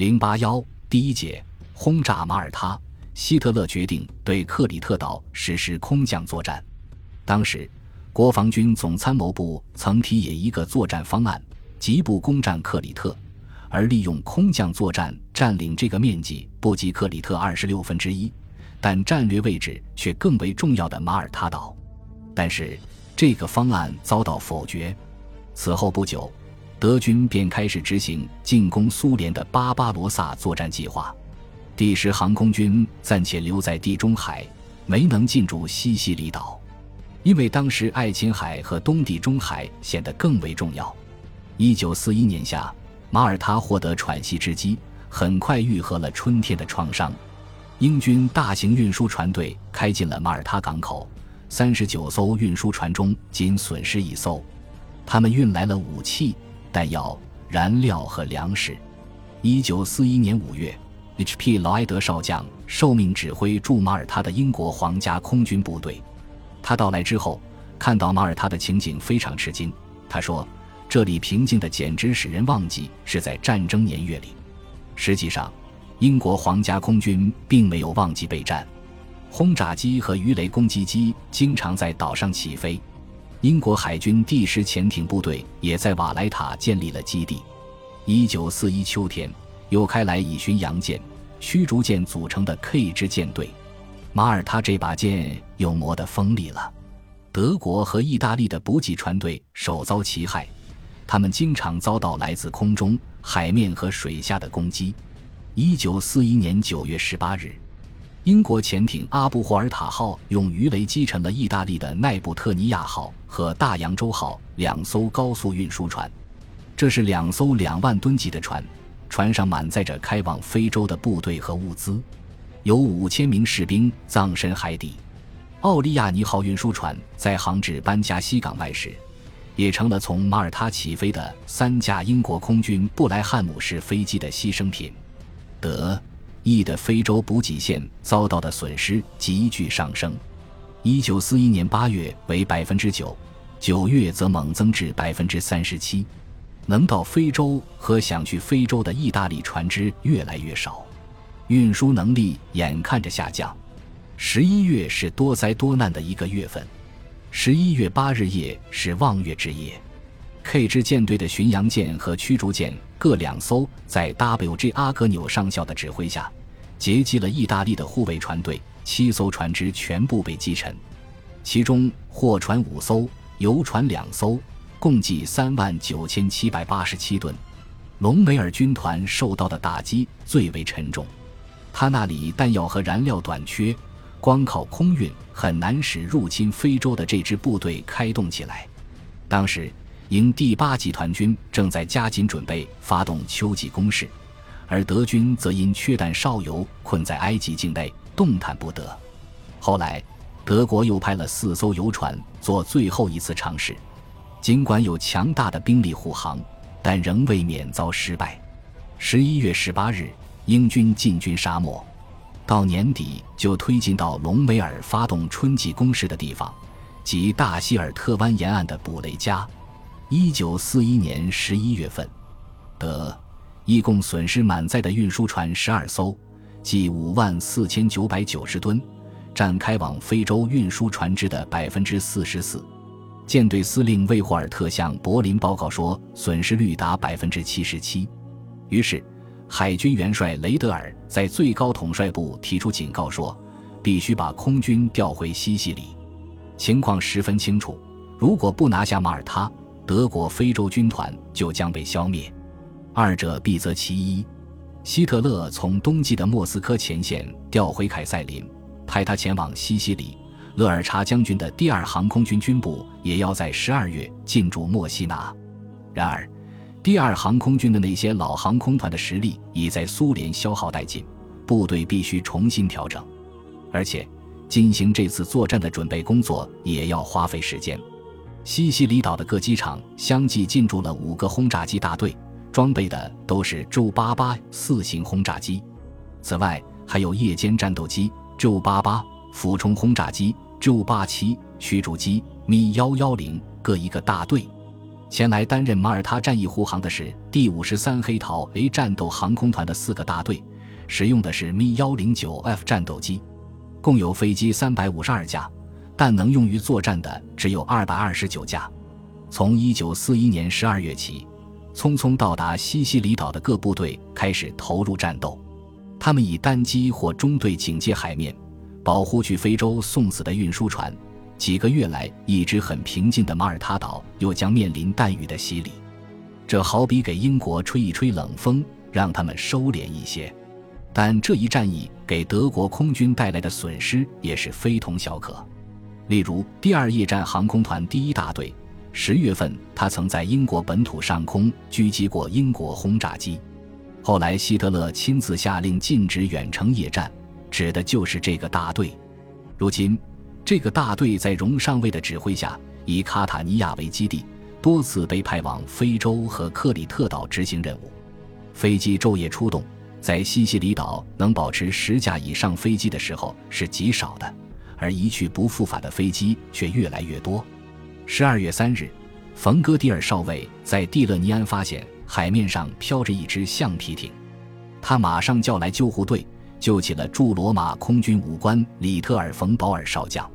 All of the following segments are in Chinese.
零八幺第一节轰炸马耳他，希特勒决定对克里特岛实施空降作战。当时，国防军总参谋部曾提议一个作战方案，即不攻占克里特，而利用空降作战占领这个面积不及克里特二十六分之一，但战略位置却更为重要的马耳他岛。但是，这个方案遭到否决。此后不久。德军便开始执行进攻苏联的巴巴罗萨作战计划。第十航空军暂且留在地中海，没能进驻西西里岛，因为当时爱琴海和东地中海显得更为重要。一九四一年夏，马耳他获得喘息之机，很快愈合了春天的创伤。英军大型运输船队开进了马耳他港口，三十九艘运输船中仅损失一艘，他们运来了武器。弹药、燃料和粮食。一九四一年五月，H.P. 劳埃德少将受命指挥驻马耳他的英国皇家空军部队。他到来之后，看到马耳他的情景非常吃惊。他说：“这里平静的简直使人忘记是在战争年月里。”实际上，英国皇家空军并没有忘记备战。轰炸机和鱼雷攻击机经常在岛上起飞。英国海军第十潜艇部队也在瓦莱塔建立了基地。一九四一秋天，又开来以巡洋舰、驱逐舰组成的 K 支舰队。马耳他这把剑又磨得锋利了。德国和意大利的补给船队首遭其害，他们经常遭到来自空中、海面和水下的攻击。一九四一年九月十八日。英国潜艇阿布霍尔塔号用鱼雷击沉了意大利的奈布特尼亚号和大洋洲号两艘高速运输船，这是两艘两万吨级的船，船上满载着开往非洲的部队和物资，有五千名士兵葬身海底。奥利亚尼号运输船在航至班加西港外时，也成了从马耳他起飞的三架英国空军布莱汉姆式飞机的牺牲品。德。意的非洲补给线遭到的损失急剧上升，一九四一年八月为百分之九，九月则猛增至百分之三十七。能到非洲和想去非洲的意大利船只越来越少，运输能力眼看着下降。十一月是多灾多难的一个月份，十一月八日夜是望月之夜。K 支舰队的巡洋舰和驱逐舰各两艘，在 W.J. 阿格纽上校的指挥下，截击了意大利的护卫船队，七艘船只全部被击沉，其中货船五艘，游船两艘，共计三万九千七百八十七吨。隆美尔军团受到的打击最为沉重，他那里弹药和燃料短缺，光靠空运很难使入侵非洲的这支部队开动起来。当时。英第八集团军正在加紧准备发动秋季攻势，而德军则因缺弹少油困在埃及境内，动弹不得。后来，德国又派了四艘游船做最后一次尝试，尽管有强大的兵力护航，但仍未免遭失败。十一月十八日，英军进军沙漠，到年底就推进到隆美尔发动春季攻势的地方，即大希尔特湾沿岸的布雷加。一九四一年十一月份，德一共损失满载的运输船十二艘，计五万四千九百九十吨，占开往非洲运输船只的百分之四十四。舰队司令魏霍尔特向柏林报告说，损失率达百分之七十七。于是，海军元帅雷德尔在最高统帅部提出警告说，必须把空军调回西西里。情况十分清楚，如果不拿下马耳他。德国非洲军团就将被消灭，二者必择其一。希特勒从冬季的莫斯科前线调回凯塞林，派他前往西西里。勒尔查将军的第二航空军军部也要在十二月进驻墨西拿。然而，第二航空军的那些老航空团的实力已在苏联消耗殆尽，部队必须重新调整，而且进行这次作战的准备工作也要花费时间。西西里岛的各机场相继进驻了五个轰炸机大队，装备的都是 J-88 四型轰炸机。此外，还有夜间战斗机 J-88、俯冲轰炸机 J-87、驱逐机 Mi 幺幺零各一个大队。前来担任马耳他战役护航的是第五十三黑桃 A 战斗航空团的四个大队，使用的是 Mi 幺零九 F 战斗机，共有飞机三百五十二架，但能用于作战的只有二百二十九架。从一九四一年十二月起，匆匆到达西西里岛的各部队开始投入战斗，他们以单机或中队警戒海面，保护去非洲送死的运输船。几个月来一直很平静的马耳他岛又将面临弹雨的洗礼，这好比给英国吹一吹冷风，让他们收敛一些。但这一战役给德国空军带来的损失也是非同小可。例如，第二夜战航空团第一大队，十月份他曾在英国本土上空狙击过英国轰炸机。后来希特勒亲自下令禁止远程夜战，指的就是这个大队。如今。这个大队在荣上尉的指挥下，以卡塔尼亚为基地，多次被派往非洲和克里特岛执行任务。飞机昼夜出动，在西西里岛能保持十架以上飞机的时候是极少的，而一去不复返的飞机却越来越多。十二月三日，冯戈迪尔少尉在蒂勒尼安发现海面上飘着一只橡皮艇，他马上叫来救护队，救起了驻罗马空军武官里特尔·冯保尔少将。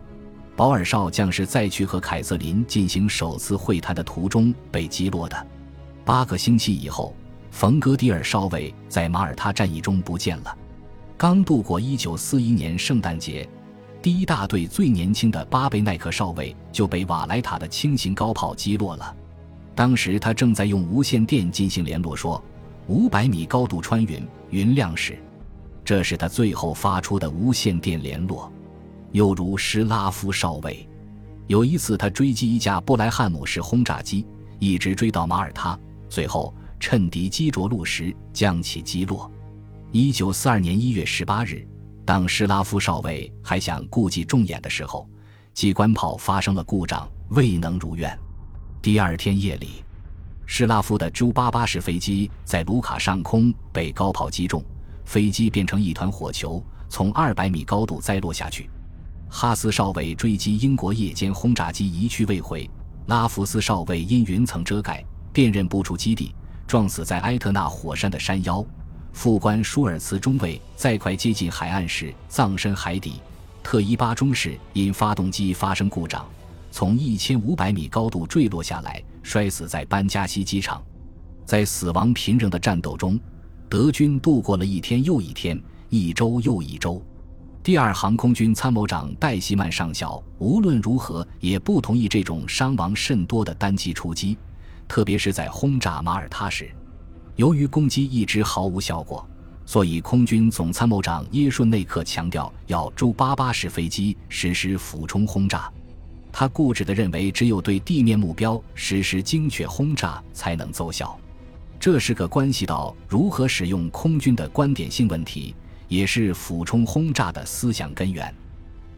保尔少将是在去和凯瑟琳进行首次会谈的途中被击落的。八个星期以后，冯格迪尔少尉在马耳他战役中不见了。刚度过1941年圣诞节，第一大队最年轻的巴贝奈克少尉就被瓦莱塔的轻型高炮击落了。当时他正在用无线电进行联络，说：“五百米高度穿云，云亮时。”这是他最后发出的无线电联络。又如施拉夫少尉，有一次他追击一架布莱汉姆式轰炸机，一直追到马耳他，最后趁敌机着陆时将其击落。一九四二年一月十八日，当施拉夫少尉还想故伎重演的时候，机关炮发生了故障，未能如愿。第二天夜里，施拉夫的 J 八八式飞机在卢卡上空被高炮击中，飞机变成一团火球，从二百米高度栽落下去。哈斯少尉追击英国夜间轰炸机一去未回，拉福斯少尉因云层遮盖，辨认不出基地，撞死在埃特纳火山的山腰。副官舒尔茨中尉在快接近海岸时葬身海底。特伊巴中士因发动机发生故障，从一千五百米高度坠落下来，摔死在班加西机场。在死亡频仍的战斗中，德军度过了一天又一天，一周又一周。第二航空军参谋长戴希曼上校无论如何也不同意这种伤亡甚多的单机出击，特别是在轰炸马耳他时。由于攻击一直毫无效果，所以空军总参谋长耶顺内克强调要驻八八式飞机实施俯冲轰炸。他固执地认为，只有对地面目标实施精确轰炸才能奏效。这是个关系到如何使用空军的观点性问题。也是俯冲轰炸的思想根源。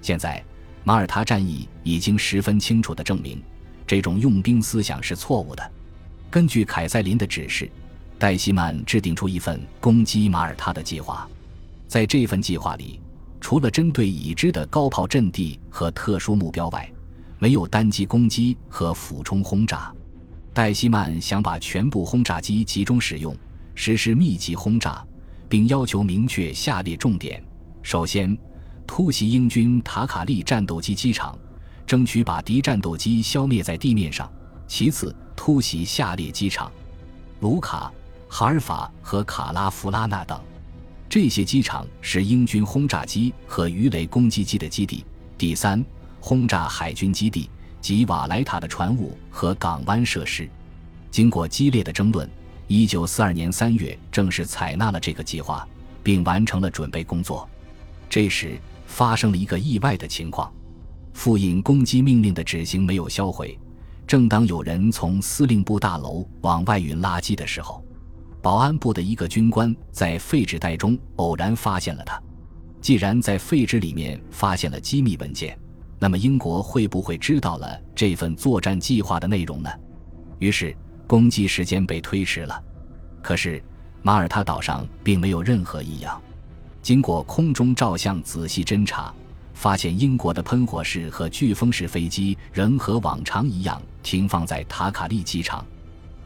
现在，马耳他战役已经十分清楚地证明，这种用兵思想是错误的。根据凯塞林的指示，戴希曼制定出一份攻击马耳他的计划。在这份计划里，除了针对已知的高炮阵地和特殊目标外，没有单机攻击和俯冲轰炸。戴希曼想把全部轰炸机集中使用，实施密集轰炸。并要求明确下列重点：首先，突袭英军塔卡利战斗机机场，争取把敌战斗机消灭在地面上；其次，突袭下列机场：卢卡、哈尔法和卡拉弗拉纳等。这些机场是英军轰炸机和鱼雷攻击机的基地。第三，轰炸海军基地及瓦莱塔的船坞和港湾设施。经过激烈的争论。一九四二年三月，正式采纳了这个计划，并完成了准备工作。这时发生了一个意外的情况：复印攻击命令的纸型没有销毁。正当有人从司令部大楼往外运垃圾的时候，保安部的一个军官在废纸袋中偶然发现了它。既然在废纸里面发现了机密文件，那么英国会不会知道了这份作战计划的内容呢？于是。攻击时间被推迟了，可是马耳他岛上并没有任何异样。经过空中照相仔细侦查，发现英国的喷火式和飓风式飞机仍和往常一样停放在塔卡利机场，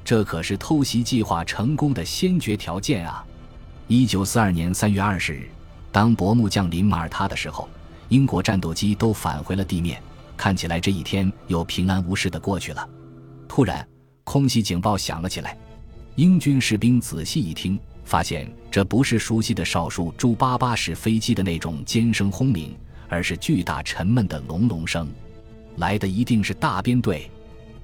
这可是偷袭计划成功的先决条件啊！一九四二年三月二十日，当薄暮降临马耳他的时候，英国战斗机都返回了地面，看起来这一天又平安无事的过去了。突然，空袭警报响了起来，英军士兵仔细一听，发现这不是熟悉的少数朱八八式飞机的那种尖声轰鸣。而是巨大沉闷的隆隆声，来的一定是大编队。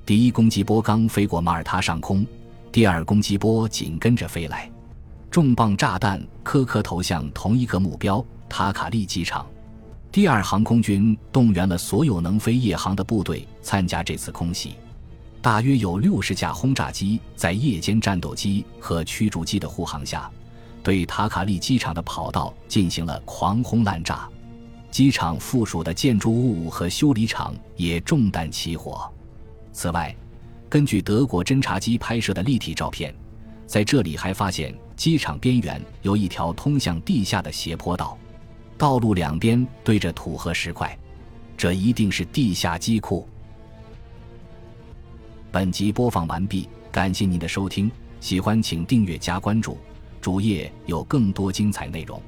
第一攻击波刚飞过马耳他上空，第二攻击波紧跟着飞来，重磅炸弹颗颗投向同一个目标——塔卡利机场。第二航空军动员了所有能飞夜航的部队参加这次空袭，大约有六十架轰炸机在夜间战斗机和驱逐机的护航下，对塔卡利机场的跑道进行了狂轰滥炸。机场附属的建筑物和修理厂也中弹起火。此外，根据德国侦察机拍摄的立体照片，在这里还发现机场边缘有一条通向地下的斜坡道，道路两边对着土和石块，这一定是地下机库。本集播放完毕，感谢您的收听，喜欢请订阅加关注，主页有更多精彩内容。